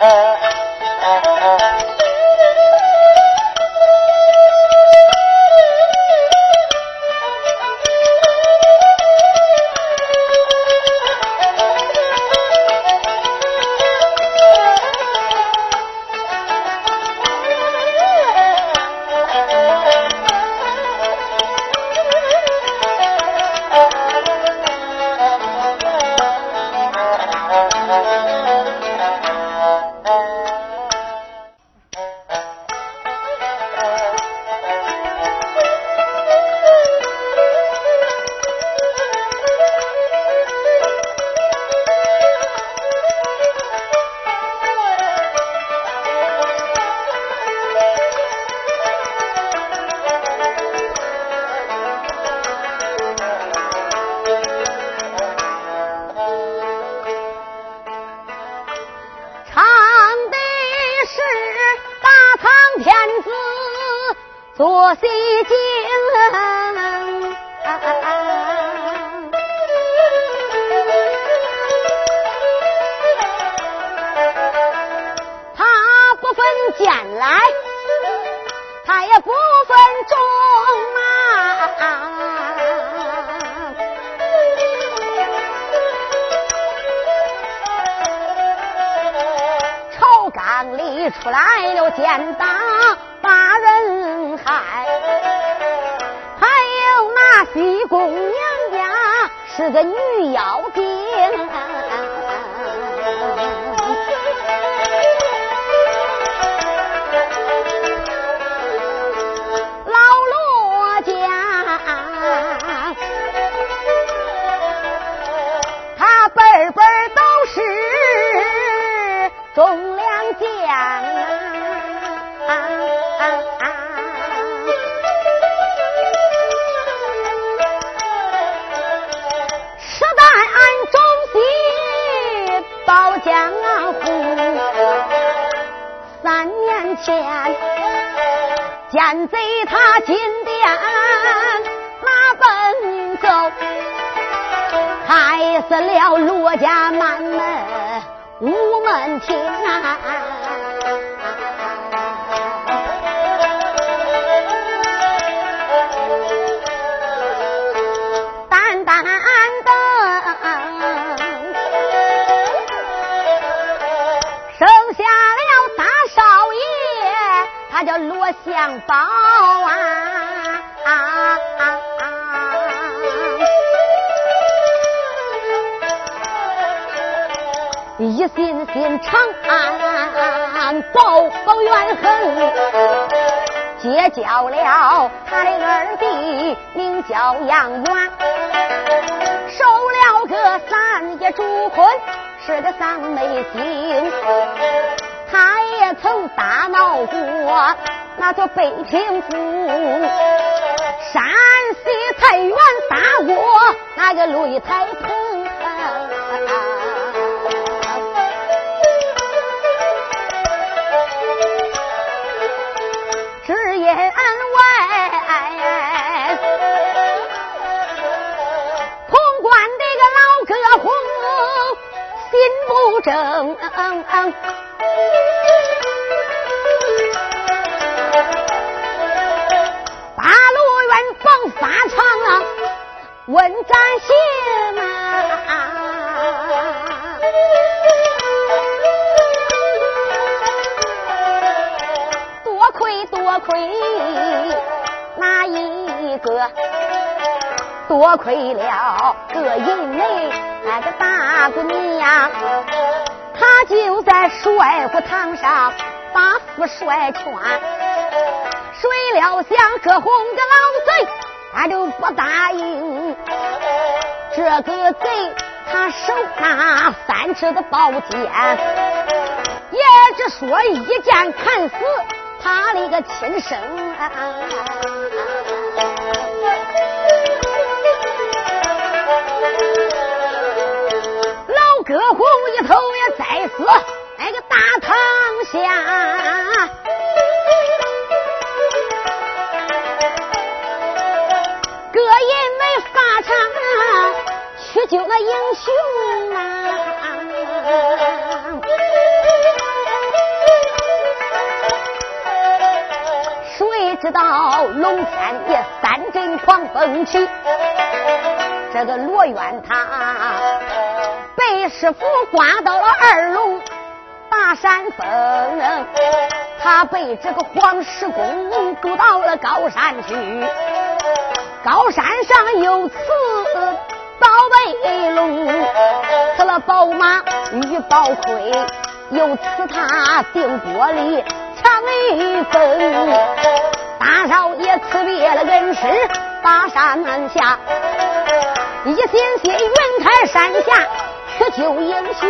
啊啊啊相宝啊！一心心长安报报怨恨，结交了他的二弟名叫杨元，收了个三爷朱坤，是个丧眉星，他也曾大闹过。那叫北平府，山西太原打过那个擂台棚，只因为潼关这个老哥红心不正。问斩刑啊！多亏多亏那一个？多亏了个银梅那个大姑娘，她就在帅府堂上把副帅穿，谁料想这红的老。他就不答应，这个贼他手拿三尺的宝剑，也只说一剑砍死他的个亲生。老葛洪一头也栽死那个大堂下。救个英雄啊！谁知道龙天爷三阵狂风起，这个罗元他被师傅刮到了二龙大山峰，他被这个黄石公鼓到了高山去，高山上有刺。宝贝龙，可了宝马与宝盔，又赐他定国里。长一分，大少爷辞别了恩师，把山南下，一心心云台山下去救英雄。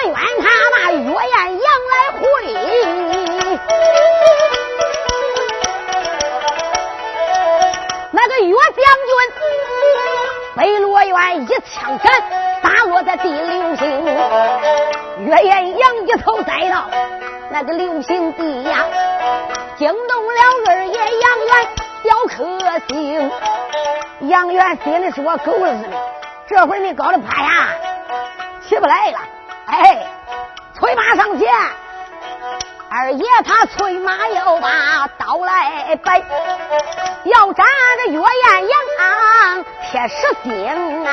到罗渊他那岳艳阳来会。那个岳将军被罗元一枪斩，打落在地流星。岳艳阳一头栽到那个流星地呀，惊动了二爷杨元小克星。杨元心里说：“狗日的，这会儿你搞得怕呀，起不来了。”哎，催马上前。二爷他催马要把刀来摆，要斩这岳艳阳铁石心啊！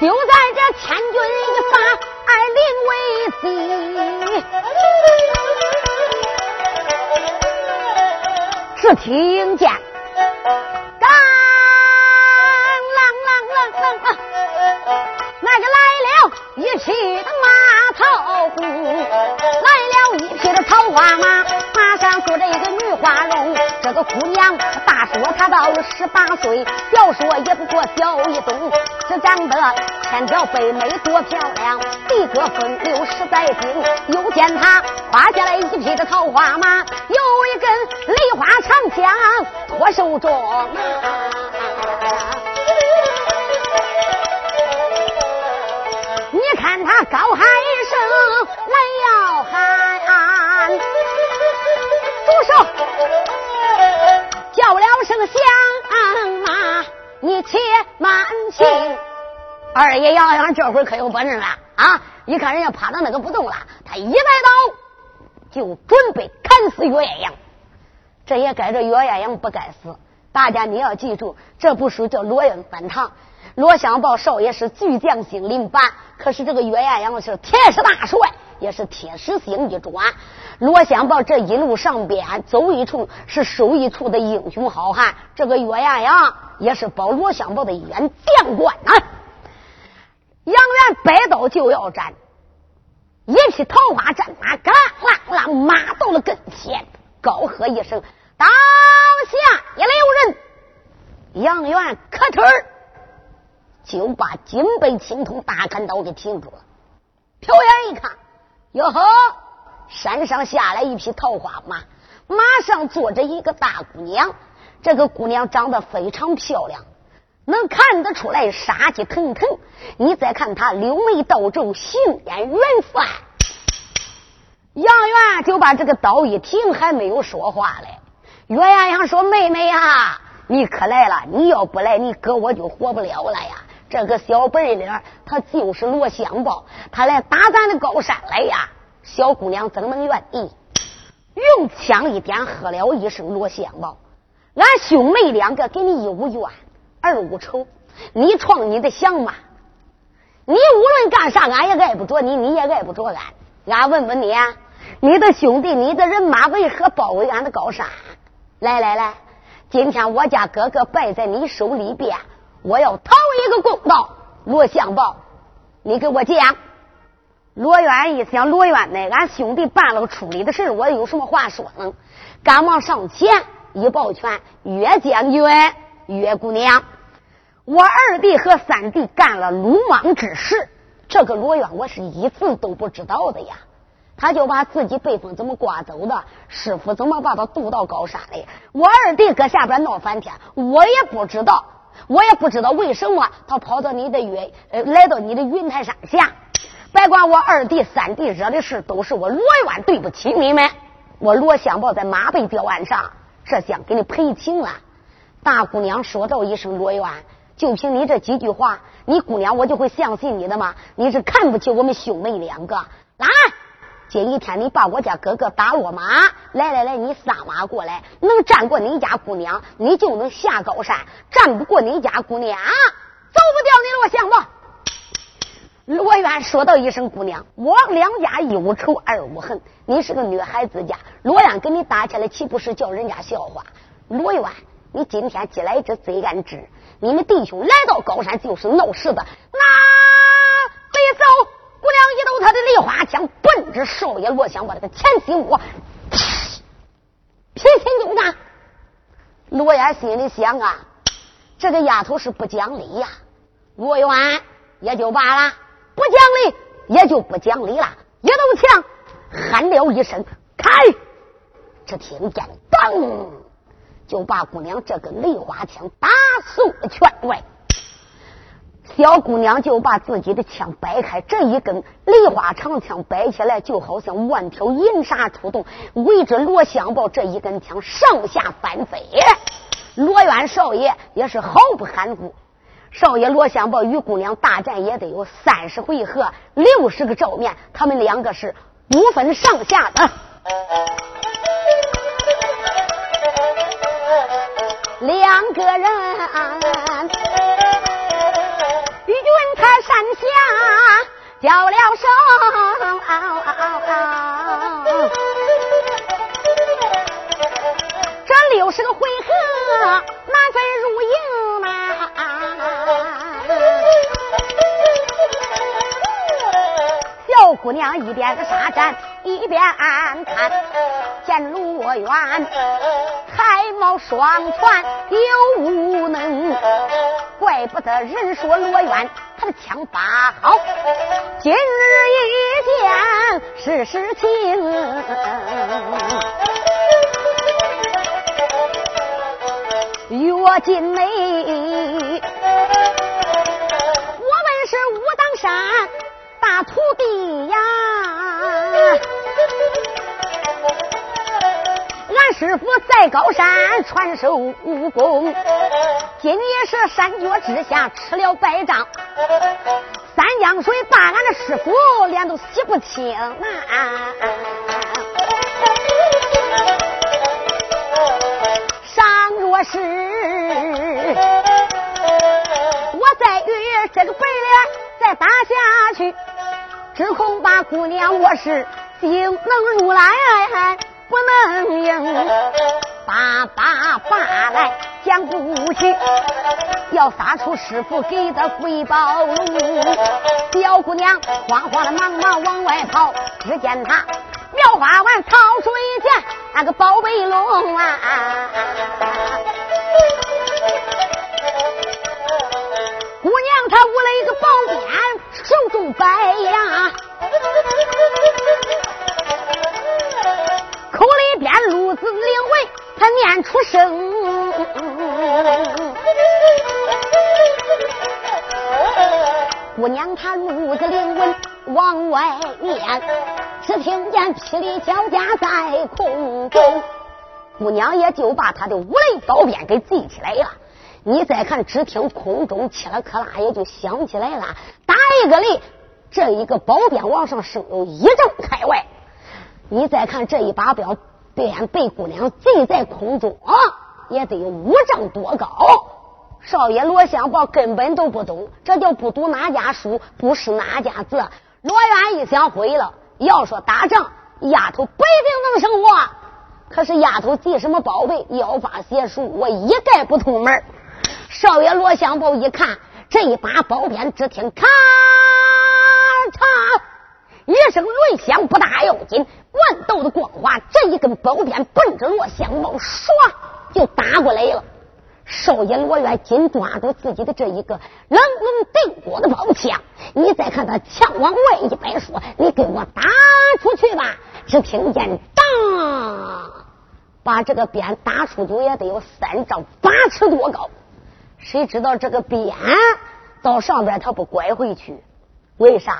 就在这千钧一发，二临危急，只听见。一匹的马头虎，来了一匹的桃花马，马上坐着一个女花容。这个姑娘大说她到了十八岁，小说也不过小一冬，只长得千条飞眉多漂亮，一个风流实在精。又见她胯下来一匹的桃花马，有一根梨花长枪托手中。看他高喊一声来要喊，住手！叫了声响马，你且慢行。二爷杨洋这会儿可有本事了啊！一看人家趴到那个不动了，他一摆刀就准备砍死岳艳阳。这也该这岳艳阳不该死。大家你要记住，这部书叫《罗云翻堂》。罗相宝少爷是巨将星林板，可是这个岳艳阳是铁石大帅，也是铁石星一转。罗相宝这一路上边走一处是收一处的英雄好汉，这个岳艳阳也是保罗相宝的一员将官啊。杨元摆刀就要斩，一匹桃花战马，嘎啦啦啦，马到了跟前，高喝一声：“当下一流人！”杨元磕腿儿。就把金背青铜大砍刀给停住了。瞟眼一看，哟呵，山上下来一匹桃花马，马上坐着一个大姑娘。这个姑娘长得非常漂亮，能看得出来杀气腾腾。你再看她柳眉倒皱，杏眼圆翻。杨元就把这个刀一停，还没有说话嘞。岳阳阳说：“妹妹呀，你可来了！你要不来，你哥我就活不了了呀。”这个小本领，他就是罗香宝，他来打咱的高山来呀！小姑娘怎能愿意？用枪一点，喝了一声：“罗香宝，俺兄妹两个给你一无怨，二无仇，你闯你的想嘛？你无论干啥，俺也碍不着你，你也碍不着俺。俺问问你，你的兄弟，你的人马为何包围俺的高山？来来来，今天我家哥哥败在你手里边。”我要讨一个公道，罗相宝，你给我讲。罗远一想，罗远呢，俺兄弟办了个处理的事我有什么话说呢？赶忙上前一抱拳，岳将军、岳姑娘，我二弟和三弟干了鲁莽之事，这个罗远我是一字都不知道的呀。他就把自己被风怎么刮走的，师傅怎么把他渡到高山里，我二弟搁下边闹翻天，我也不知道。我也不知道为什么他跑到你的云呃来到你的云台山下，别管我二弟三弟惹的事，都是我罗渊对不起你们。我罗香宝在马背吊案上，这想给你赔情了。大姑娘说道一声：“罗元，就凭你这几句话，你姑娘我就会相信你的吗？你是看不起我们兄妹两个？来，今一天你把我家哥哥打落马，来来来，你撒马过来，能战过你家姑娘，你就能下高山；战不过你家姑娘，走不掉你罗香宝。”罗元说道一声：“姑娘，我两家一无仇二无恨，你是个女孩子家，罗元跟你打起来，岂不是叫人家笑话？罗元。”你今天接来之贼安之，你们弟兄来到高山就是闹事的。那别走，姑娘一抖他的梨花枪，奔着少爷罗香把这个前心窝，劈心就干。罗岩心里想啊，这个丫头是不讲理呀。罗元也就罢了，不讲理也就不讲理了。一抖枪，喊了一声开，只听见当。就把姑娘这根梨花枪打送了圈外，小姑娘就把自己的枪摆开，这一根梨花长枪摆起来，就好像万条银沙出动，围着罗香宝这一根枪上下翻飞。罗元少爷也是毫不含糊，少爷罗香宝与姑娘大战也得有三十回合，六十个照面，他们两个是不分上下的。两个人，云彩山下叫了声，这六十个回合难分输赢呐。姑娘一边个杀战一边暗看，见罗远。才貌双全又无能，怪不得人说罗远他的枪法好。今日一见是实情，岳金梅，我们是武当山大徒弟呀。俺师傅在高山传授武功，今也是山脚之下吃了败仗，三江水把俺的师傅脸都洗不清啊！上若是我再与这个白脸再打下去，只恐把姑娘我是心能入来。不能赢，把把把来讲不去，要撒出师傅给的贵宝路。小姑娘慌慌的忙忙往外跑，只见她描花完掏出一件那个宝贝龙啊，姑娘她捂了一个宝鞭，手中摆呀。口里边路子领文，他念出声。姑娘她路子灵魂往外念，只听见霹雳交加在空中。姑娘也就把她的五雷宝鞭给记起来了。你再看，只听空中嘁啦克啦，也就响起来了。打一个雷，这一个宝鞭往上升有一丈开外。你再看这一把表，鞭被姑娘系在空中啊，也得有五丈多高。少爷罗香宝根本都不懂，这叫不读哪家书，不识哪家字。罗元一想，毁了。要说打仗，丫头不一定能胜我。可是丫头记什么宝贝，妖法邪术，我一概不通门。少爷罗香宝一看这一把宝鞭，只听咔嚓。一声雷响不大要紧，万道的光华，这一根宝鞭奔着罗香宝唰就打过来了。少爷罗元紧抓住自己的这一个冷冷定国的宝枪，你再看他枪往外一摆，说：“你给我打出去吧！”只听见当，把这个鞭打出去也得有三丈八尺多高。谁知道这个鞭到上边他不拐回去？为啥？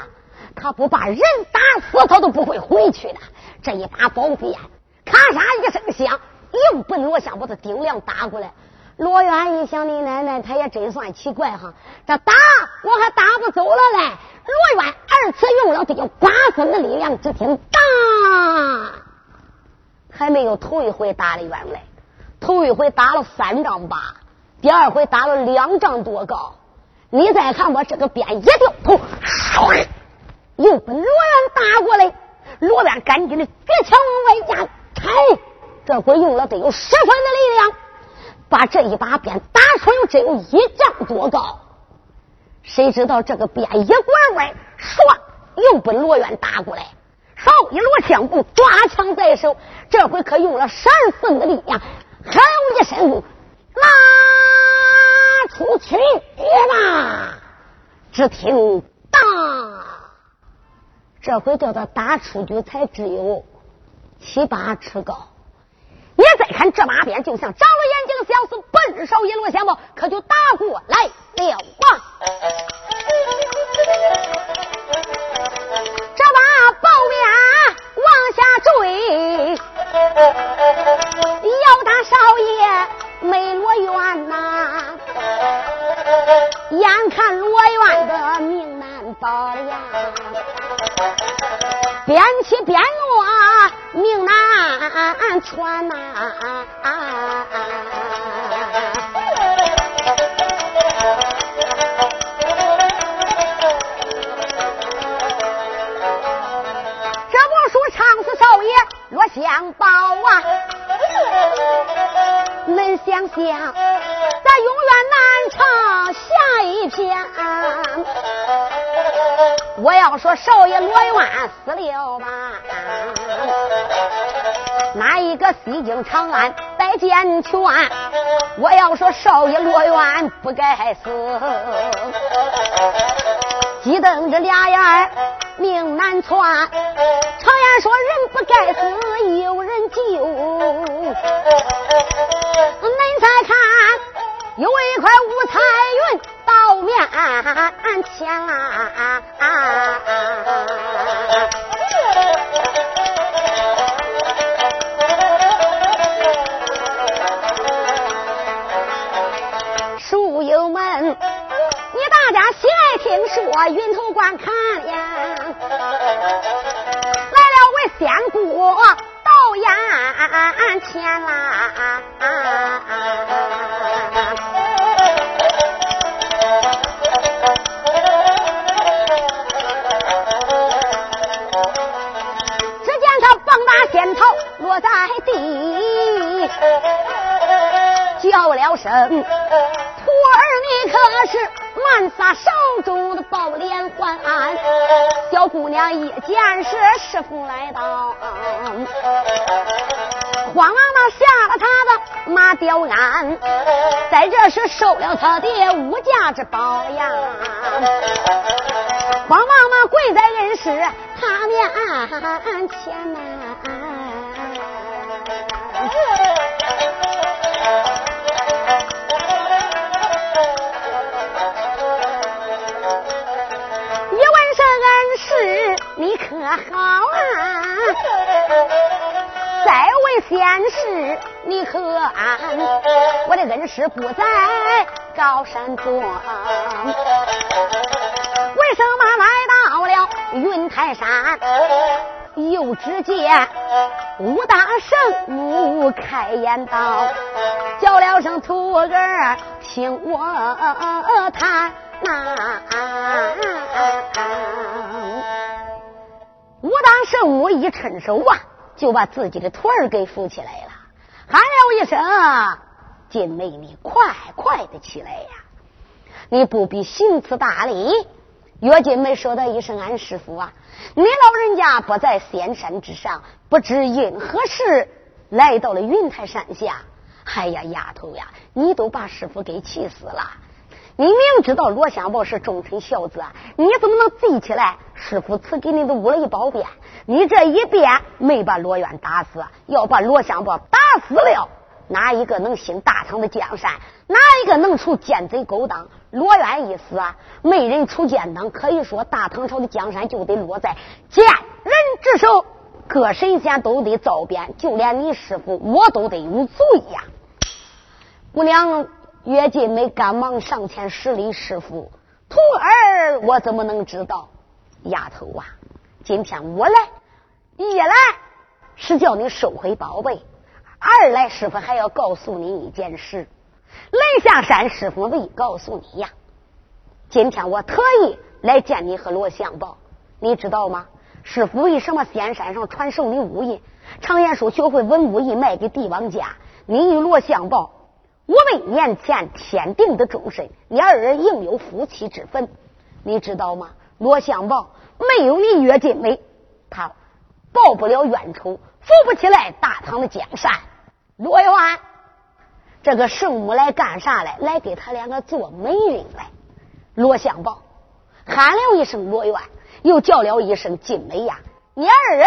他不把人打死，他都不会回去的。这一把宝鞭，咔嚓一声响，又奔罗香把他顶梁打过来。罗元一想，你奶奶，他也真算奇怪哈！这打我还打不走了嘞。罗元二次用了这叫刮风的力量，只听当，还没有头一回打的远嘞。头一回打了三丈八，第二回打了两丈多高。你再看我这个鞭一掉头，唰又奔罗元打过来。罗元赶紧的越墙往外加踩，这回用了得有十分的力量。把这一把鞭打出有只有一丈多高，谁知道这个鞭一拐弯，唰，又奔罗元打过来。少一罗相公抓枪在手，这回可用了十二分的力量，喊一声：“去吧！”只听当，这回叫他打出去才只有七八尺高。你再看这把鞭，就像长了眼睛的相似，笨手一落相报，可就打过来了啊！这把宝鞭往下坠，要打少爷没落院呐！眼看落院的命难保呀！边起边落，命难传呐！这不说唱死少爷落相报啊！恁想想，咱永远难唱下一篇。我要说少爷罗元死了吧？哪一个西京长安拜见全？我要说少爷罗元不该死，急瞪着俩眼命难传。常言说人不该死，有人救。恁再看，有一块五彩云。到面前啊！书友们，你大家喜爱听说云头观看呀，来了位仙姑到眼前啦！仙桃落在地，叫了声：“徒儿，你可是满撒手中的宝莲环？”小姑娘一见是师傅来到，慌忙的下了他的马吊鞍，在这时收了他的无价之宝呀，慌忙的跪在恩师他面前呐。再问仙师，你可安？我的恩师不在高山中，为什么来到了云台山？又只见武大圣母开言道，叫了声徒儿，听我谈。武大圣母一伸手啊，就把自己的徒儿给扶起来了，喊了一声：“金妹，你快快的起来呀！你不必行此大礼。”岳金梅说道一声：“俺师傅啊。”你老人家不在仙山之上，不知因何事来到了云台山下。哎呀，丫头呀，你都把师傅给气死了！你明知道罗香宝是忠臣孝子，你怎么能记起来师傅赐给你的五雷宝鞭？你这一鞭没把罗渊打死，要把罗香宝打死了。哪一个能兴大唐的江山？哪一个能除奸贼勾当？罗渊一死啊，没人出奸当，可以说大唐朝的江山就得落在奸人之手。各神仙都得遭鞭，就连你师傅我都得有罪呀！姑娘岳金梅赶忙上前施礼：“师傅，徒儿我怎么能知道？丫头啊，今天我来，一来是叫你收回宝贝，二来师傅还要告诉你一件事。雷下山师傅未告诉你呀。今天我特意来见你和罗相宝，你知道吗？”师傅为什么仙山上传授你武艺？常言说，学会文武艺卖给帝王家。你与罗相宝五百年前天定的终身，你二人应有夫妻之分。你知道吗？罗相宝没有你岳金梅，他报不了冤仇，扶不起来大唐的江山。罗元，这个圣母来干啥来？来给他两个做媒人来。罗相宝喊了一声：“罗元。”又叫了一声“金梅呀”，你二人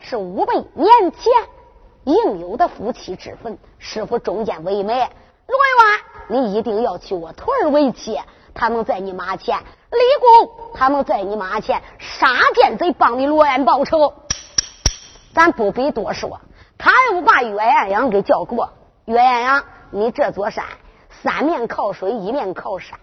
是五百年前应有的夫妻之分，师傅中间为媒。罗元，你一定要娶我徒儿为妻，他能在你马前立功，他能在你马前杀奸贼，帮你罗元报仇。咱不必多说，他又把岳艳阳给叫过。岳艳阳，你这座山三面靠水，一面靠山，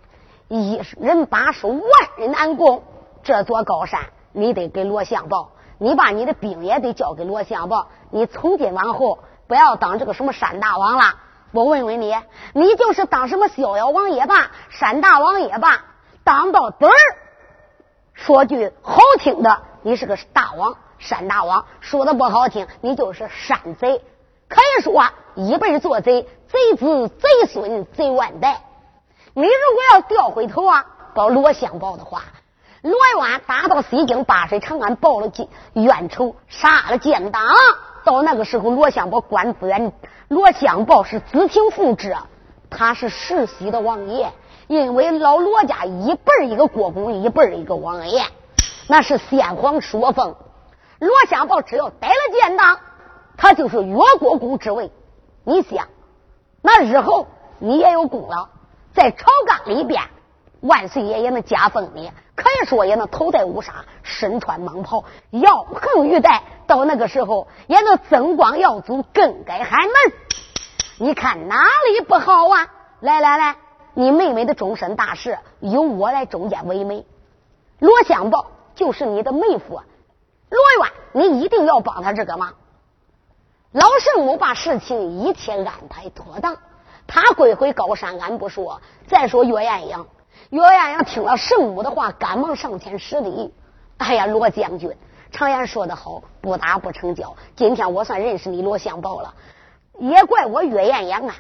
一人把守，万人难攻。这座高山，你得给罗相宝，你把你的兵也得交给罗相宝。你从今往后不要当这个什么山大王了。我问问你，你就是当什么逍遥王也罢，山大王也罢，当到底儿，说句好听的，你是个大王，山大王；说的不好听，你就是山贼。可以说啊一辈做贼，贼子贼孙贼万代。你如果要调回头啊，搞罗相报的话。罗元打到西京八水长安，报了冤仇，杀了奸党。到那个时候，罗相宝官不远，罗相宝是子情父志，他是世袭的王爷，因为老罗家一辈一个国公，一辈一个王爷，那是先皇说封。罗相宝只要逮了奸党，他就是越国公之位。你想，那日后你也有功劳，在朝纲里边。万岁爷也能加封你，可以说也能头戴乌纱，身穿蟒袍，耀横玉带。到那个时候，也能增光耀祖，更改寒门。你看哪里不好啊？来来来，你妹妹的终身大事由我来中间为媒。罗香宝就是你的妹夫，罗元，你一定要帮他这个忙。老圣母把事情一切安排妥当，他归回高山，俺不说。再说岳艳阳。岳艳阳听了圣母的话，赶忙上前施礼。哎呀，罗将军，常言说得好，不打不成交。今天我算认识你罗相宝了，也怪我岳艳阳啊！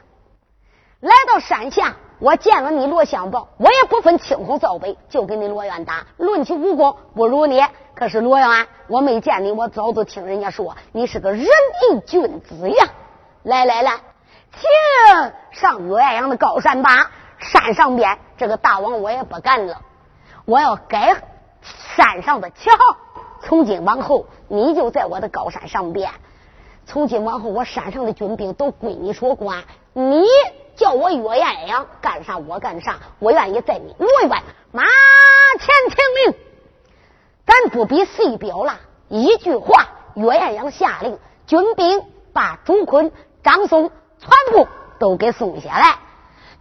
来到山下，我见了你罗相宝，我也不分青红皂白，就跟你罗元打。论起武功，不如你。可是罗元，我没见你，我早就听人家说你是个仁义君子呀！来来来，请上岳艳阳的高山吧。山上边这个大王我也不干了，我要改山上的旗号。从今往后，你就在我的高山上边。从今往后，我山上的军兵都归你所管。你叫我岳艳阳干啥，我干啥。我愿意在你罗院马前听令。咱不必细表了，一句话，岳艳阳下令，军兵把朱坤、张松全部都给送下来。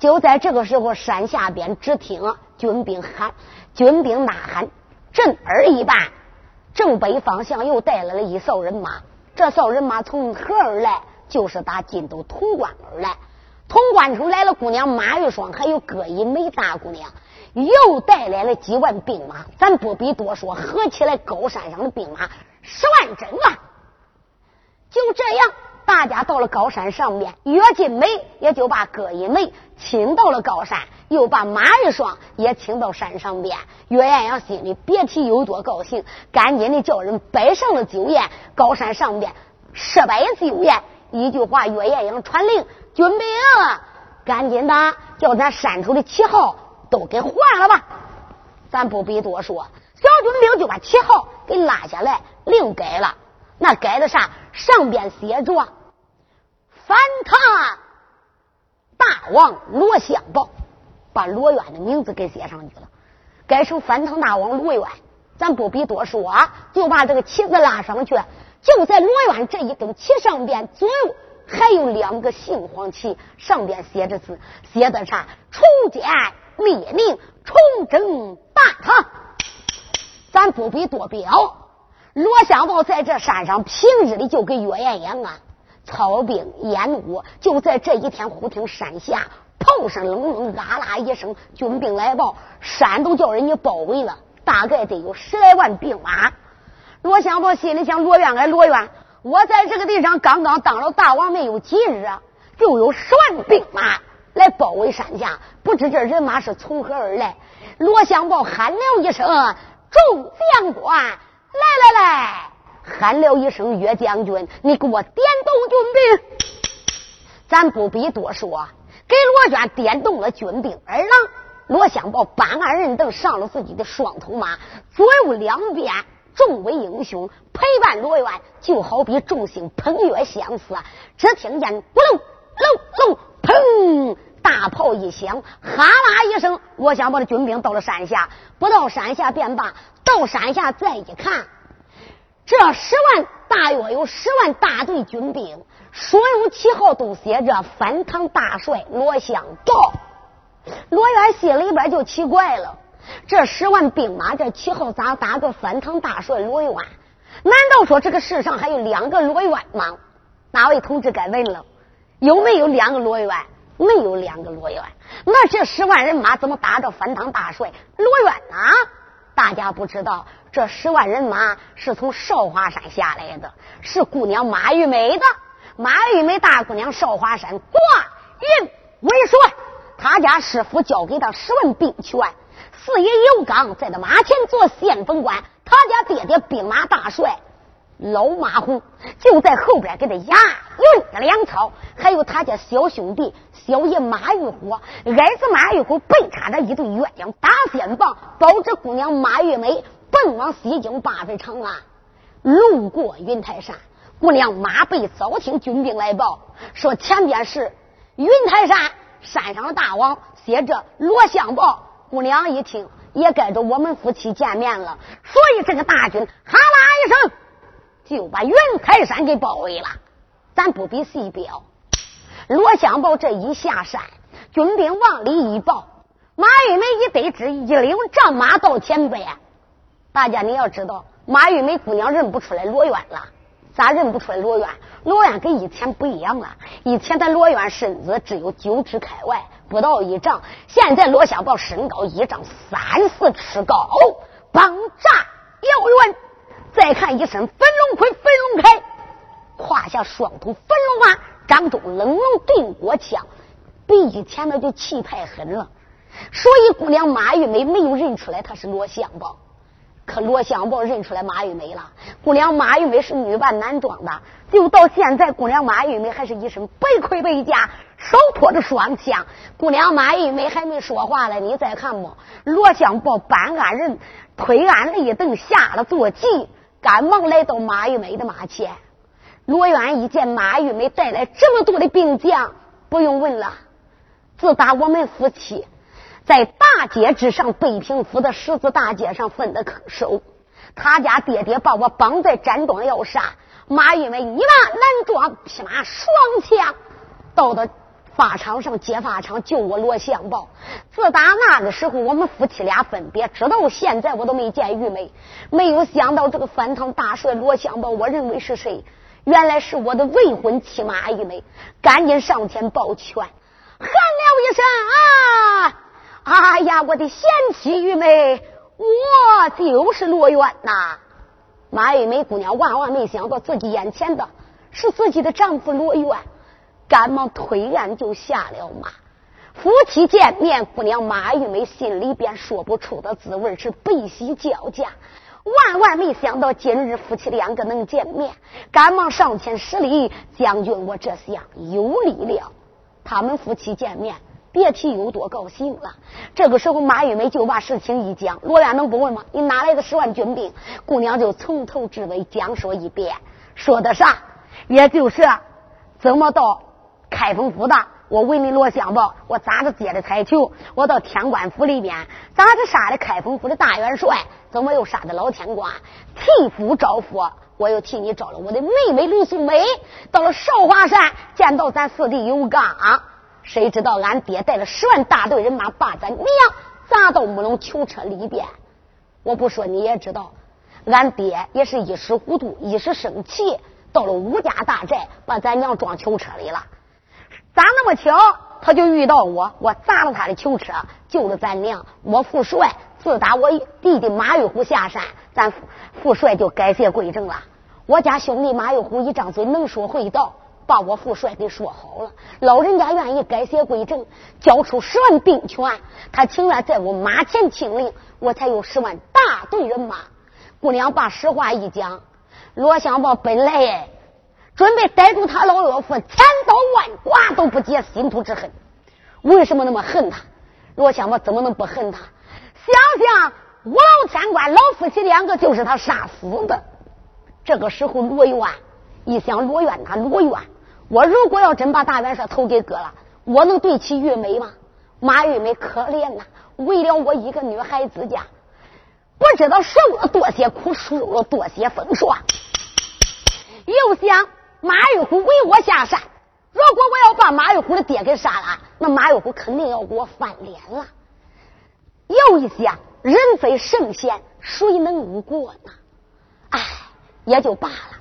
就在这个时候，山下边只听军兵喊，军兵呐喊，震耳一般。正北方向又带来了一哨人马，这哨人马从何而来？就是打金都潼关而来。潼关城来了姑娘马玉霜，还有葛一梅大姑娘，又带来了几万兵马。咱不必多说，合起来高山上的兵马十万整万。就这样。大家到了高山上面，岳金梅也就把葛一梅请到了高山，又把马玉双也请到山上边。岳艳阳心里别提有多高兴，赶紧的叫人摆上了酒宴。高山上边设摆酒宴，一句话，岳艳阳传令，军兵赶紧的叫咱山头的旗号都给换了吧。咱不必多说，小军兵就把旗号给拉下来，另改了。那改的啥？上边写着。反唐大王罗相宝，把罗远的名字给写上去了，改成反唐大王罗远。咱不必多说，就把这个旗子拉上去。就在罗远这一根旗上边，左右还有两个杏黄旗，上边写着字，写的啥？重建列宁，重整大唐。咱不必多表。罗香宝在这山上平日里就跟岳艳阳啊操兵演武，就在这一天忽听山下炮声隆隆，啊啦一声，军兵来报，山都叫人家包围了，大概得有十来万兵马。罗香宝心里想：罗院哎，罗院，我在这个地上刚刚当了大王没有几日啊，就有十万兵马来包围山下，不知这人马是从何而来。罗香宝喊了一声：“众将官，来来来！”喊了一声：“岳将军，你给我点动军兵。”咱不必多说，给罗娟点动了军兵二郎。罗香宝搬鞍人等上了自己的双头马，左右两边。众位英雄陪伴罗元，就好比众星捧月相似。只听见咕隆隆隆，砰！大炮一响，哈啦一声，罗香宝的军兵到了山下。不到山下便罢，到山下再一看，这十万大约有十万大队军兵，所有旗号都写着“反唐大帅罗香宝”。罗元心里边就奇怪了。这十万兵马，这旗号咋打个反唐大帅罗元？难道说这个世上还有两个罗元吗？哪位同志该问了？有没有两个罗元？没有两个罗元。那这十万人马怎么打着反唐大帅罗元呢？大家不知道，这十万人马是从少华山下来的，是姑娘马玉梅的。马玉梅大姑娘少华山挂印为帅，他家师傅交给他十万兵权。四爷有刚在他马前做先锋官，他家爹爹兵马大帅老马红就在后边给他押运着粮草，还有他家小兄弟小爷马玉虎，儿子马玉虎背插着一对鸳鸯大肩膀，保着姑娘马玉梅奔往西京八百场啊！路过云台山，姑娘马背早听军兵来报，说前边是云台山山上的大王，写着罗相报。姑娘一听，也该着我们夫妻见面了，所以这个大军哈啦一声就把云台山给包围了。咱不比细表。罗香宝这一下山，军兵往里一报，马玉梅一得知，一领战马到前边。大家你要知道，马玉梅姑娘认不出来罗元了。咋认不出来罗元？罗元跟以前不一样了。以前咱罗元身子只有九尺开外。不到一丈，现在罗小宝身高一丈三四尺高，膀炸腰圆，再看一身粉龙盔、粉龙铠，胯下双头粉龙马，掌中冷龙定国枪，比以前那就气派狠了。所以姑娘马玉梅没有认出来他是罗相宝。可罗香宝认出来马玉梅了，姑娘马玉梅是女扮男装的，就到现在，姑娘马玉梅还是一身白盔白甲，手托着双枪。姑娘马玉梅还没说话呢，你再看不？罗香宝搬鞍人推鞍立等下了坐骑，赶忙来到马玉梅的马前。罗元一见马玉梅带来这么多的兵将，不用问了，自打我们夫妻。在大街之上，北平府的十字大街上分的手，他家爹爹把我绑在毡庄要杀，马玉梅一拉男装匹马双枪，到了法场上接法场救我罗相宝。自打那个时候，我们夫妻俩分别，直到现在我都没见玉梅。没有想到这个反唐大帅罗相宝，我认为是谁？原来是我的未婚妻马玉梅，赶紧上前抱拳，喊了一声啊！哎呀，我的贤妻玉梅，我就是罗元呐！马玉梅姑娘万万没想到自己眼前的是自己的丈夫罗元，赶忙推鞍就下了马。夫妻见面，姑娘马玉梅心里边说不出的滋味，是悲喜交加。万万没想到今日夫妻两个能见面，赶忙上前施礼：“将军，我这厢有礼了。”他们夫妻见面。别提有多高兴了。这个时候，马玉梅就把事情一讲，罗元能不问吗？你哪来的十万军兵？姑娘就从头至尾讲说一遍，说的啥？也就是怎么到开封府的？我问你罗相宝，我咋着接的彩球？我到天官府里边，咋着杀的开封府的大元帅？怎么又杀的老天官？替夫招夫？我又替你找了我的妹妹卢素梅，到了少华山见到咱四弟有刚，谁知道俺爹带了十万大队人马把咱娘砸到木龙囚车里边。我不说你也知道，俺爹也是一时糊涂，一时生气，到了吴家大寨把咱娘装囚车里了。咋那么巧？他就遇到我，我砸了他的囚车，救了咱娘。我父帅自打我弟弟马玉虎下山，咱父帅就改邪归正了。我家兄弟马玉虎一张嘴能说会道，把我父帅给说好了。老人家愿意改邪归正，交出十万兵权，他情愿在我马前听令，我才有十万大队人马。姑娘把实话一讲，罗香宝本来。准备逮住他老岳父，千刀万剐都不解心头之恨。为什么那么恨他？罗香宝怎么能不恨他？想想五老天官老夫妻两个就是他杀死的。这个时候，罗元一想，罗元他罗元，我如果要真把大元帅头给割了，我能对起玉梅吗？马玉梅可怜呐，为了我一个女孩子家，不知道受了多些苦，受了多些风霜，又想。马玉虎为我下山，如果我要把马玉虎的爹给杀了，那马玉虎肯定要给我翻脸了。又一想，人非圣贤，谁能无过呢？哎，也就罢了。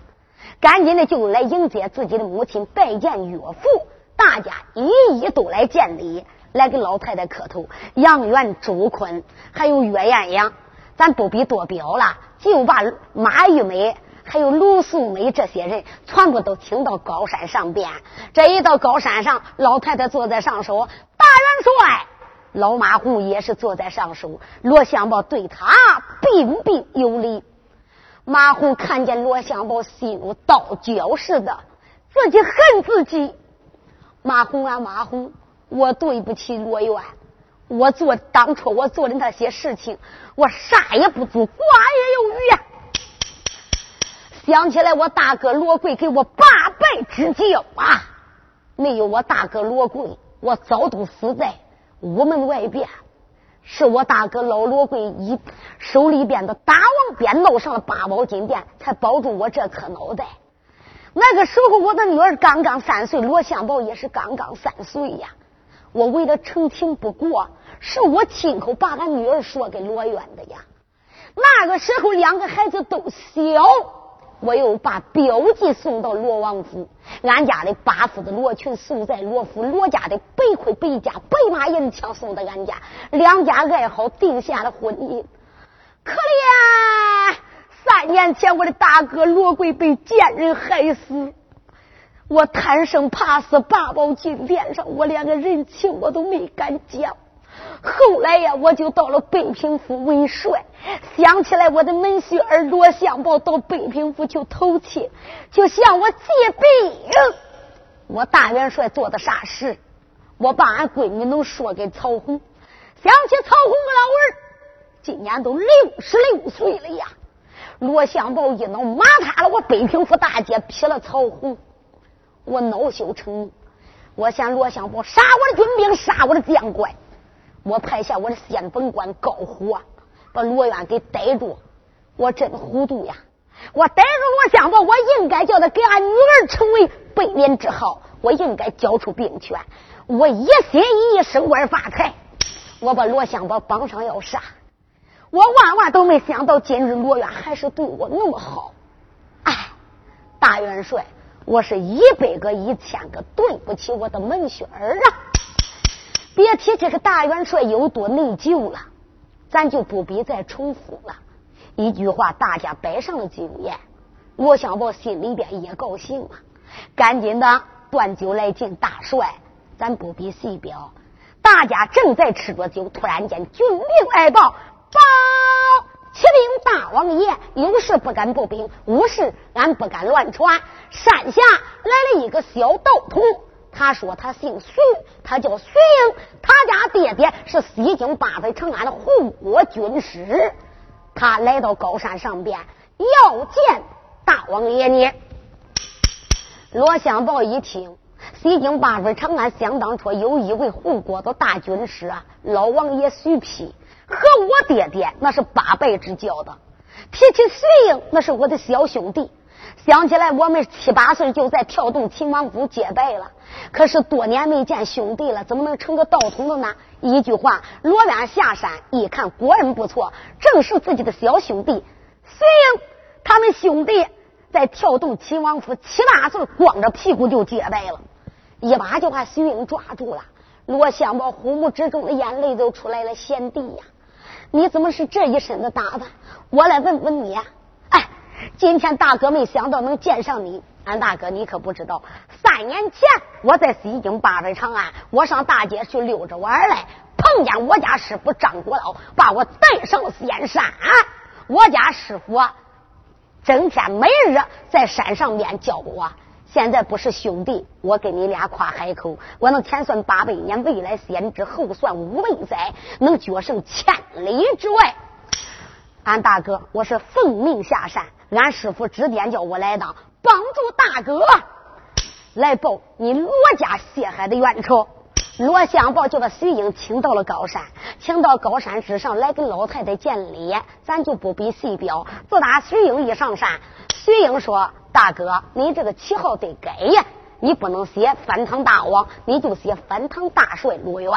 赶紧的就来迎接自己的母亲，拜见岳父。大家一一都来见礼，来给老太太磕头。杨元、周坤还有岳艳阳，咱不必多表了，就把马玉梅。还有卢素梅这些人，全部都请到高山上边。这一到高山上，老太太坐在上首，大元帅老马虎也是坐在上首。罗香宝对他彬彬有礼。马虎看见罗香宝，心如刀绞似的，自己恨自己。马虎啊马虎，我对不起罗元，我做当初我做的那些事情，我啥也不做，寡也有余啊。想起来，我大哥罗贵给我八拜之交啊！没有我大哥罗贵，我早都死在屋门外边。是我大哥老罗贵一手里边的大王鞭闹上了八宝金殿，才保住我这颗脑袋。那个时候，我的女儿刚刚三岁，罗香宝也是刚刚三岁呀。我为了澄清不过，是我亲口把俺女儿说给罗渊的呀。那个时候，两个孩子都小。我又把表弟送到罗王府，俺家的八夫的罗群送在罗府，罗家的白盔白甲白马银枪送到俺家，两家爱好定下了婚姻。可怜三年前我的大哥罗贵被贱人害死，我贪生怕死，八宝金殿上，我连个人情我都没敢讲。后来呀，我就到了北平府为帅。想起来我的门婿儿罗相宝到北平府去投亲，就向我借兵。我大元帅做的啥事？我把俺闺女能说给曹洪。想起曹洪个老儿，今年都六十六岁了呀。罗相宝一脑骂塌了我北平府大街，劈了曹洪。我恼羞成怒，我想罗相宝杀我的军兵，杀我的将官。我派下我的先锋官高虎啊，把罗渊给逮住。我真糊涂呀！我逮住罗香宝，我应该叫他给俺女儿成为百年之后，我应该交出兵权。我一心一意升官发财，我把罗香宝绑上要杀。我万万都没想到，今日罗渊还是对我那么好。哎，大元帅，我是一百个一千个对不起我的门婿儿啊！别提这个大元帅有多内疚了，咱就不必再重复了。一句话，大家摆上了酒宴。罗香宝心里边也高兴啊，赶紧的端酒来敬大帅。咱不必细表。大家正在吃着酒，突然间军令来报：报启禀大王爷，有事不敢不禀，无事俺不敢乱传。山下来了一个小道童。他说他姓徐，他叫徐英，他家爹爹是西京八百长安的护国军师。他来到高山上边要见大王爷呢。罗香宝一听，西京八百长安想当初有一位护国的大军师啊，老王爷徐丕和我爹爹那是八拜之交的。提起徐英，那是我的小兄弟。想起来，我们七八岁就在跳动秦王府结拜了。可是多年没见兄弟了，怎么能成个道童了呢？一句话，罗远下山一看，果然不错，正是自己的小兄弟徐英。他们兄弟在跳动秦王府七八岁，光着屁股就结拜了，一把就把徐英抓住了。罗相宝虎目之中的眼泪都出来了，贤弟呀，你怎么是这一身的打扮？我来问问你，今天大哥没想到能见上你。俺大哥，你可不知道，三年前我在西京八百长安，我上大街去溜着玩来，碰见我家师傅张国老，把我带上了仙山。我家师傅整天每日在山上面教我。现在不是兄弟，我跟你俩夸海口，我能前算八百年，未来先知，后算五百载，能决胜千里之外。俺大哥，我是奉命下山，俺师傅指点叫我来当，帮助大哥来报你罗家血海的冤仇。罗相宝就把徐英请到了高山，请到高山之上来跟老太太见礼，咱就不比细表。自打徐英一上山，徐英说。大哥，你这个旗号得改呀！你不能写翻唐大王，你就写翻唐大帅罗元。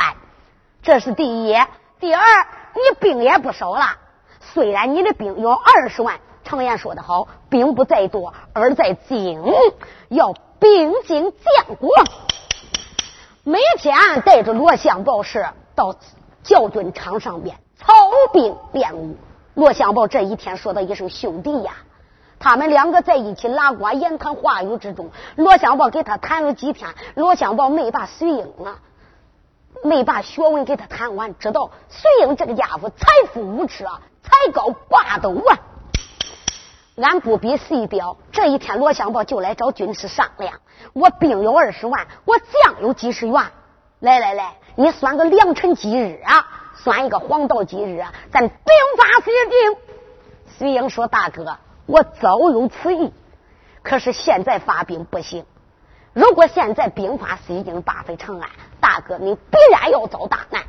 这是第一。第二，你兵也不少了。虽然你的兵有二十万，常言说得好，兵不在多而在精，要兵精将国。每天带着罗相宝是到教军场上边操兵练武。罗相宝这一天说的一声兄弟呀。他们两个在一起拉呱言谈话语之中，罗香宝给他谈了几天，罗香宝没把徐英啊，没把学问给他谈完，知道徐英这个家伙财富无耻啊，才高八斗啊！俺不必细表，这一天罗香宝就来找军师商量，我兵有二十万，我将有几十员，来来来，你算个良辰吉日啊，算一个黄道吉日啊，咱兵法决定。徐英说：“大哥。”我早有此意，可是现在发兵不行。如果现在兵发西京，八飞长安，大哥你必然要遭大难。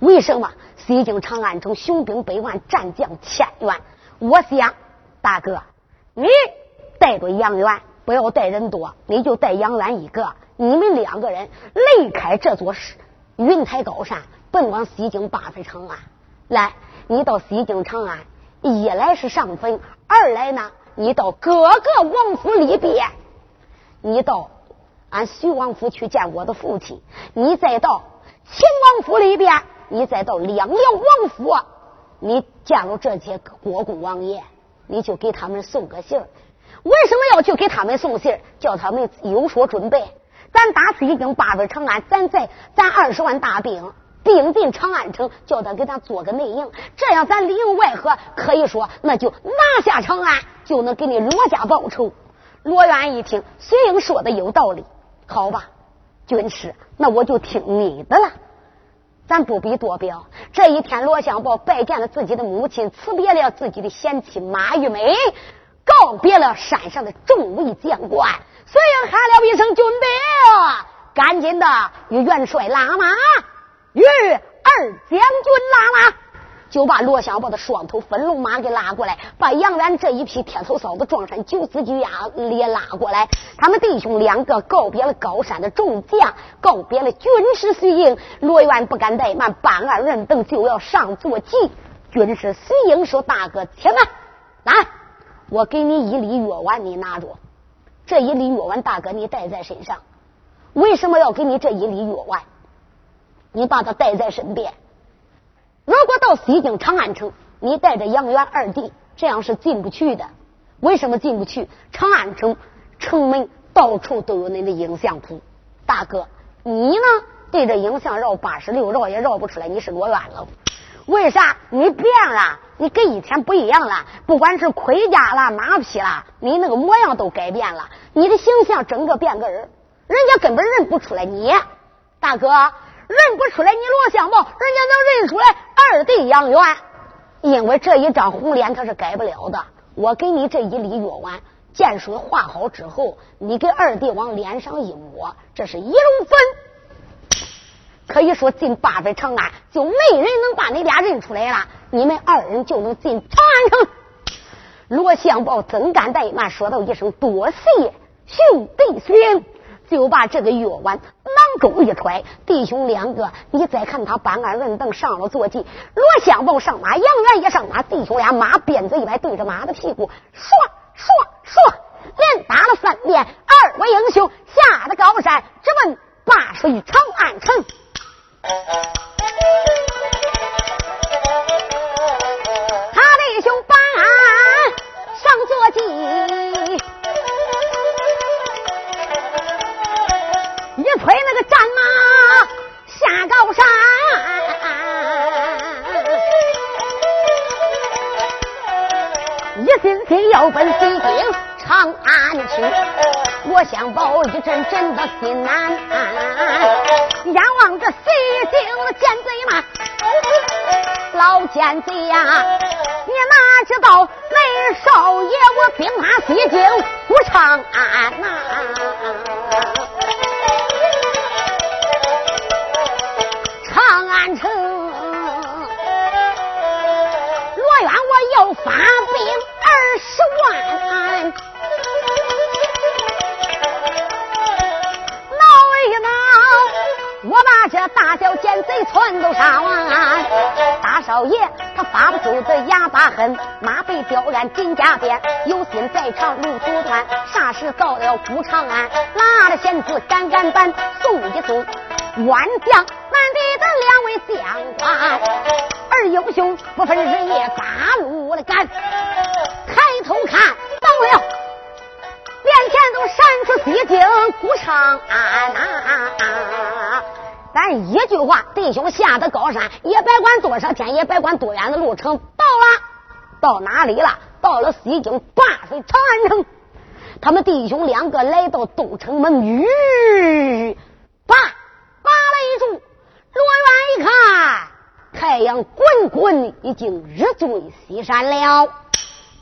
为什么？西京长安城雄兵百万，战将千员。我想，大哥，你带着杨元，不要带人多，你就带杨元一个。你们两个人离开这座云台高山，奔往西京八飞长安。来，你到西京长安。一来是上坟，二来呢，你到各个王府里边，你到俺徐王府去见我的父亲，你再到秦王府里边，你再到两辽王府，你见了这些国公王爷，你就给他们送个信儿。为什么要去给他们送信儿？叫他们有所准备。咱打死已经八分长安，咱再咱二十万大兵。兵进长安城，叫他给他做个内应，这样咱里应外合，可以说那就拿下长安，就能给你罗家报仇。罗元一听，徐英说的有道理，好吧，军师，那我就听你的了。咱不必多表。这一天，罗香宝拜见了自己的母亲，辞别了自己的贤妻马玉梅，告别了山上的众位将官。徐英喊了一声：“军兵，赶紧的与元帅拉马。”与二将军拉马，就把罗小宝的双头粉龙马给拉过来，把杨元这一匹铁头嫂子撞山九子鸭也拉过来。他们弟兄两个告别了高山的众将，告别了军师徐英。罗元不敢怠慢，搬二人等就要上坐骑。军师徐英说：“大哥，且慢，来，我给你一粒药丸，你拿着。这一粒药丸，大哥你带在身上。为什么要给你这一粒药丸？”你把它带在身边。如果到西京长安城，你带着杨元二弟，这样是进不去的。为什么进不去？长安城城门到处都有你的影像谱。大哥，你呢？对着影像绕八十六绕也绕不出来，你是罗元了。为啥？你变了，你跟以前不一样了。不管是盔甲了、马匹了，你那个模样都改变了，你的形象整个变个人，人家根本认不出来你，大哥。认不出来你罗相宝，人家能认出来二弟杨元，因为这一张红脸他是改不了的。我给你这一粒药丸，见水化好之后，你给二弟往脸上一抹，这是一路粉。可以说进八百长安，就没人能把你俩认出来了。你们二人就能进长安城。罗相宝怎敢怠慢，说道一声多谢兄弟兄，就把这个药丸囊中一揣。弟兄两个，你再看他搬鞍人凳上了坐骑，罗相宝上马，杨元也上马，弟兄俩马鞭子一摆，对着马的屁股，唰唰唰，连打了三遍。二位英雄下的高山，直奔灞水长安城。他弟兄搬鞍上坐骑要奔西京长安去。我想报一阵阵的心难安，眼望着西京的奸贼嘛，老奸贼呀，你哪知道？雷少爷，我兵马西京不长安呐，长安城，罗元我要发大小奸贼全都杀完，大少爷。他发不出的哑巴狠，马被吊鞍金甲鞭，有心在场路途断，霎时到了古长安，拿着仙子赶赶板，送一送万将南地的两位将官，二英雄不分日夜八路的赶，抬头看到了，面前都闪出西京古长安呐。咱一句话，弟兄下得高山，也别管多少天，也别管多远的路程，到了，到哪里了？到了西京灞水长安城。他们弟兄两个来到东城门，吁，把把了一住。罗元一看，太阳滚滚，已经日坠西山了。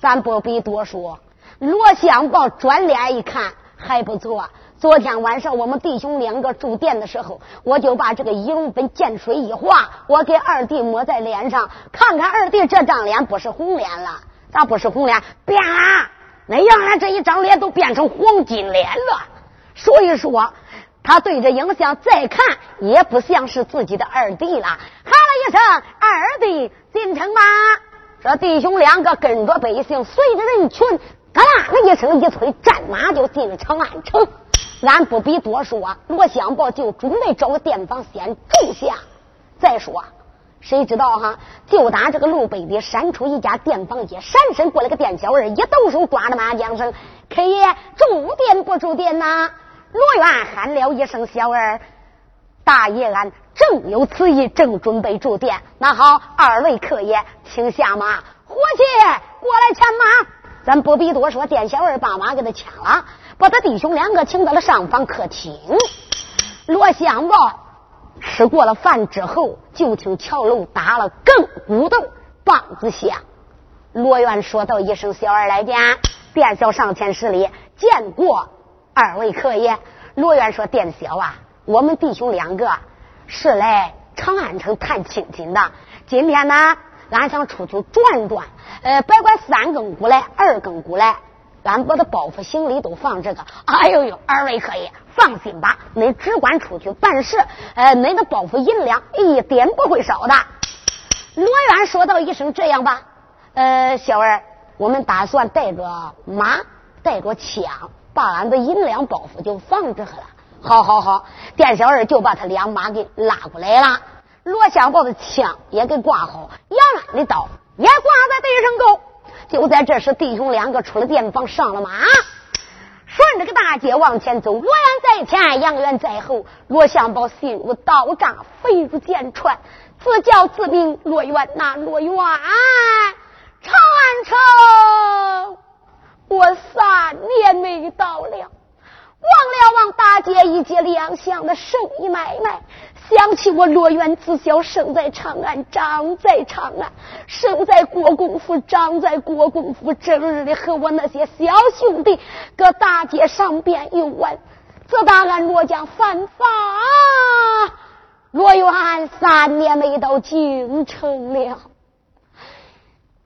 咱不必多说。罗相宝转脸一看，还不错。昨天晚上我们弟兄两个住店的时候，我就把这个乙龙粉见水一划，我给二弟抹在脸上，看看二弟这张脸不是红脸了，咋不是红脸？啪！那杨俺这一张脸都变成黄金脸了。所以说，他对着影像再看，也不像是自己的二弟了。喊了一声：“二弟进城吧！”这弟兄两个跟着百姓，随着人群，嘎啦的一声一催，战马就进了长安城。俺不必多说，罗相宝就准备找个店房先住下，再说。谁知道哈？就打这个路北的闪出一家店房，一闪身过来个店小二，一抖手抓着马缰绳。客爷住店不住店呐？罗元喊了一声：“小二，大爷，俺正有此意，正准备住店。那好，二位客爷，请下马，伙计过来牵马。咱不必多说，店小二把马给他牵了。”把他弟兄两个请到了上房客厅。罗相宝吃过了饭之后，就听桥楼打了更鼓的梆子响。罗元说道一声：“小二来见。”店小上前施礼：“见过二位客爷。”罗元说：“店小啊，我们弟兄两个是来长安城探亲戚的。今天呢，俺想出去转转。呃，别管三更鼓来，二更鼓来。”俺把的包袱行李都放这个，哎呦呦，二位可以放心吧，恁只管出去办事，呃，恁的包袱银两一点不会少的。罗元说道一声：“这样吧，呃，小儿，我们打算带着马，带着枪，把俺的银两包袱就放这了。”好好好，店小二就把他两马给拉过来了，罗相宝的枪也给挂好，杨安的刀也挂在地上够。就在这时，弟兄两个出了店房，上了马，顺着个大街往前走。罗元在前，杨元在后。罗相宝心如刀扎，肺如剑穿，自叫自名罗元。呐罗元，长安城，我三年没到了，望了望大街一街两巷的生意买卖。想起我罗元自小生在长安，长在长安，生在国公府，长在国公府，整日的和我那些小兄弟搁大街上边游玩。自打俺罗家犯法，罗元三年没到京城了。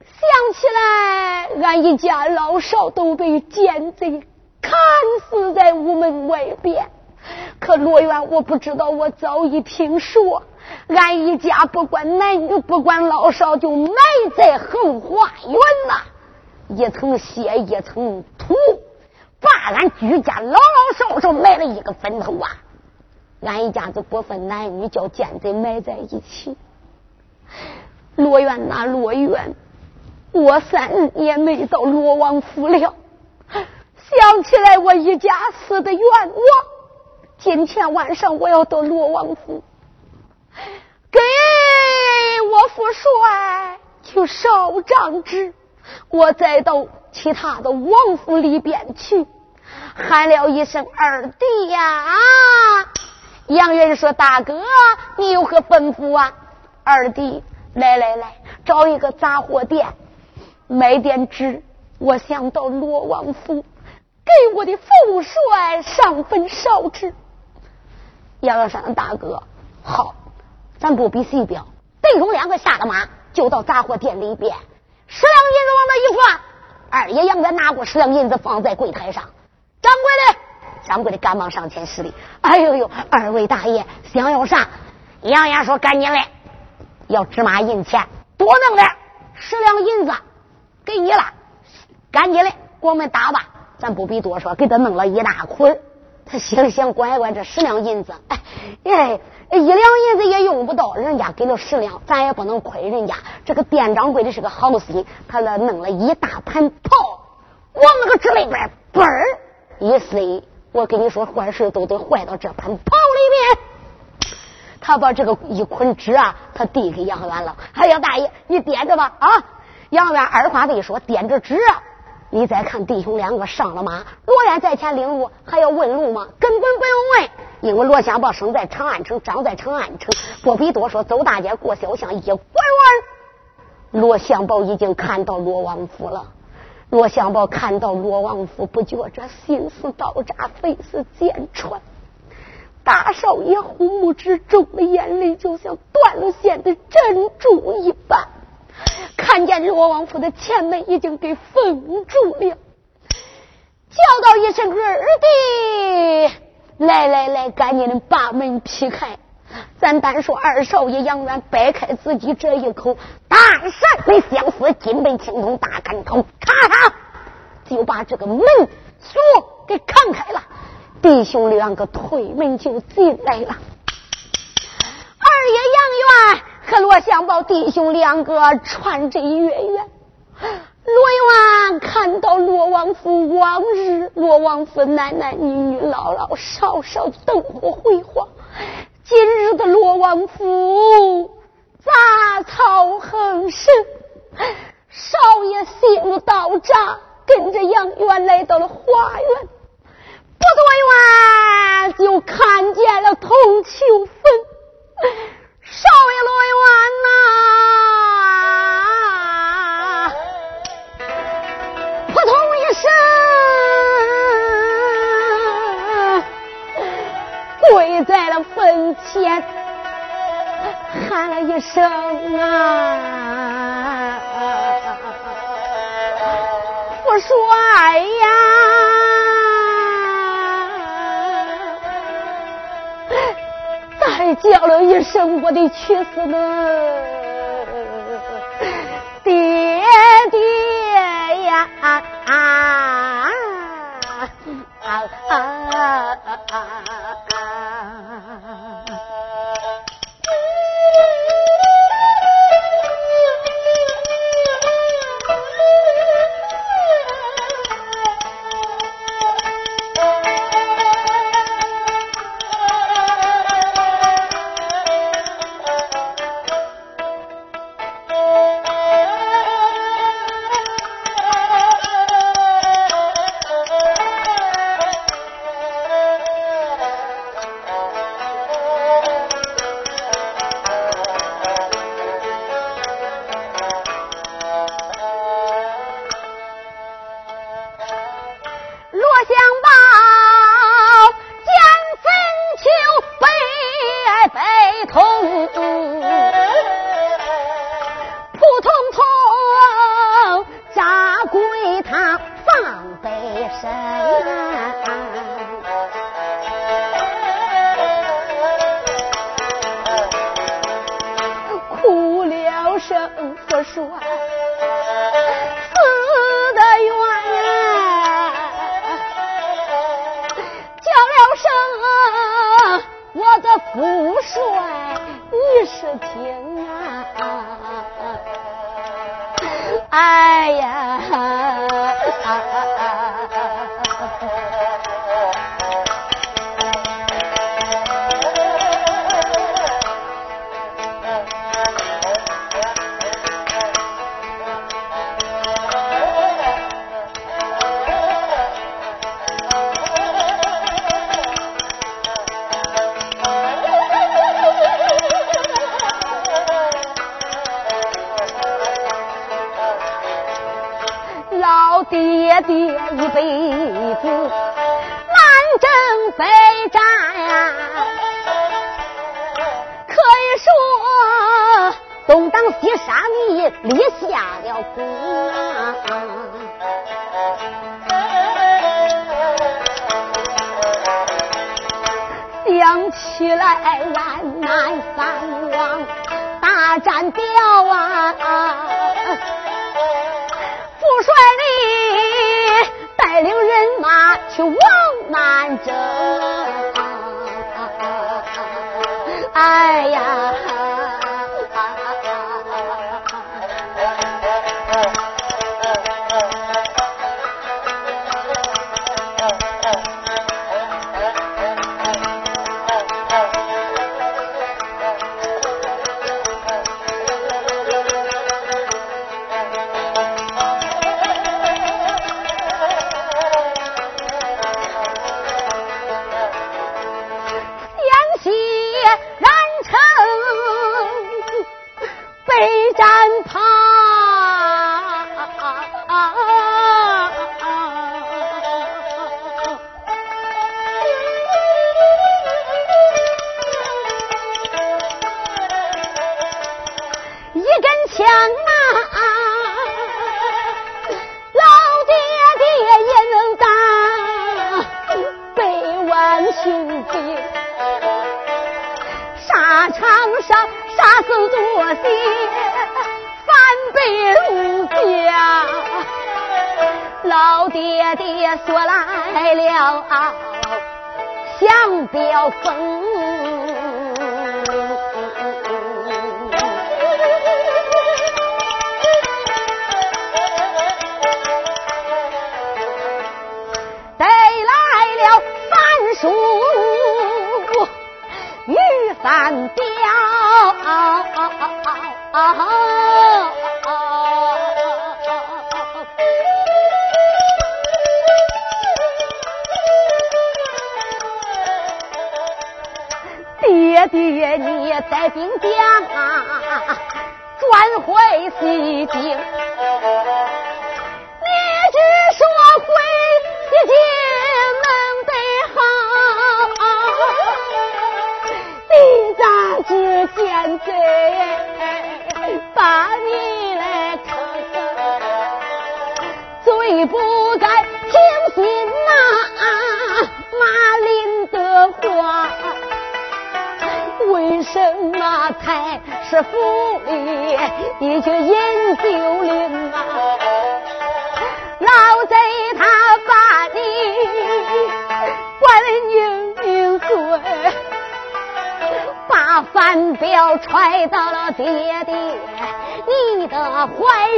想起来，俺一家老少都被奸贼砍死在屋门外边。可罗元，我不知道，我早已听说，俺一家不管男女，不管老少，就埋在后花园呐，一层血，一层土，把俺居家老老少少埋了一个坟头啊！俺一家子不分男女，叫奸贼埋在一起。罗元呐，罗元，我三年没到罗王府了，想起来我一家死的冤枉。今天晚上我要到罗王府，给我父帅去烧张纸，我再到其他的王府里边去，喊了一声二弟呀。杨元说：“大哥，你有何吩咐啊？”二弟，来来来，找一个杂货店买点纸，我想到罗王府给我的父帅上坟烧纸。杨元山大哥，好，咱不比谁彪，弟兄两个下了马，就到杂货店里边，十两银子往那一放，二爷杨元拿过十两银子放在柜台上，掌柜的。掌柜的赶忙上前施礼：“哎呦呦，二位大爷想要啥？”杨元说：“赶紧来，要芝麻银钱，多弄点，十两银子给你了，赶紧来给我们打吧。”咱不必多说，给他弄了一大捆。他心里想：管一管这十两银子，哎哎，一两银子也用不到，人家给了十两，咱也不能亏人家。这个店掌柜的是个好心，他那弄了一大盘炮，往那个纸里边嘣一塞。我跟你说，坏事都得坏到这盘炮里面。他把这个一捆纸啊，他递给杨元了。哎呀，大爷，你掂着吧啊！杨元二话没说，掂着纸啊。你再看弟兄两个上了马，罗元在前领路，还要问路吗？根本不用问，因为罗香宝生在长安城，长在长安城，不必多说。走大街过小巷，一拐弯，罗香宝已经看到罗王府了。罗相宝看到罗王府，不觉着心似刀扎，肺似剑穿。大少爷胡木之中的眼泪就像断了线的珍珠一般。看见罗王府的前门已经给封住了，叫道一声：“二弟，来来来，赶紧的把门劈开。”咱单说二少爷杨元掰开自己这一口大扇的相思金背青铜大砍头，咔嚓就把这个门锁给扛开了。弟兄两个推门就进来了。二爷杨元和罗相宝弟兄两个穿针月圆。罗元看到罗王府往日，罗王府男男女女老老少少灯火辉煌。今日的罗王府杂草横生，少爷心如刀扎，跟着杨元来到了花园，不多远就看见了铜秋坟，少爷罗元呐，扑通一声。跪在了坟前，喊了一声啊，我说哎呀，再叫了一声我的去死呢爹爹呀！啊啊啊啊东挡西杀，你立下了功！想起来万难三王大战表啊！副帅你带领人马去往南征，哎呀！兵将啊，转回西京。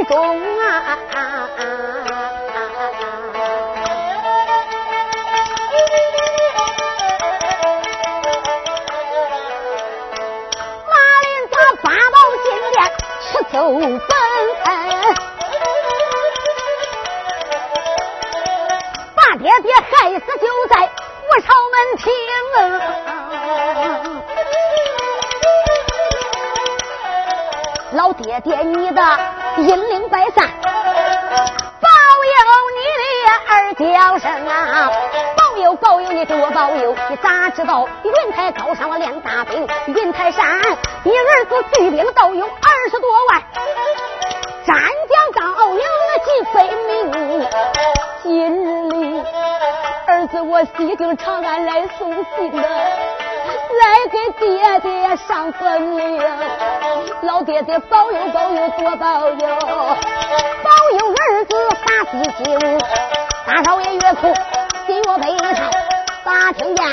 中啊！马林他八宝金殿去走奔。把爹爹害死就在我朝门庭啊！老爹爹，你的阴灵百散，保佑你的二叫声啊！保佑保佑，你给我保佑！你咋知道云台高山我练大兵？云台山，你儿子聚兵都有二十多万，斩将到有那几百名。今日里儿子，我西京长安来送信的，来给爹爹上坟灵。老爹爹保佑保佑多保佑，保佑儿子发喜心。大少爷岳父心越悲叹，咋听见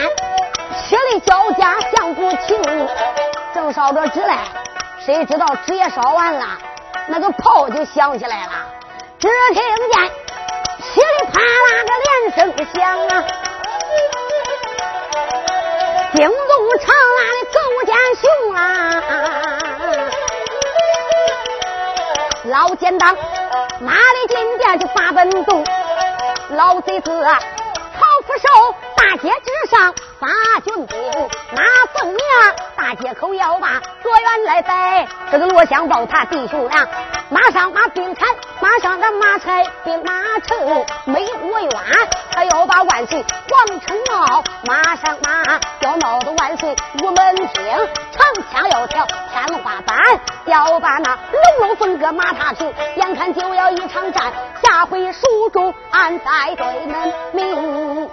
血泪交加相不情？正烧着纸嘞，谁知道纸也烧完了，那个炮就响起来了，只听见。噼里啪啦个连声响啊，惊动长安的勾践雄啊！老奸党哪里进殿就发奔动，老贼子曹福寿大街之上发军兵，马凤娘大街口要把左元来拜，这个罗香宝他弟兄俩。马上把兵铲，马上的马拆兵马城，没我冤，他要把万岁皇城闹，马上马要闹得万岁无门厅，长枪要挑天花板，要把那龙龙凤阁马踏平，眼看就要一场战，下回书中俺再对恁明。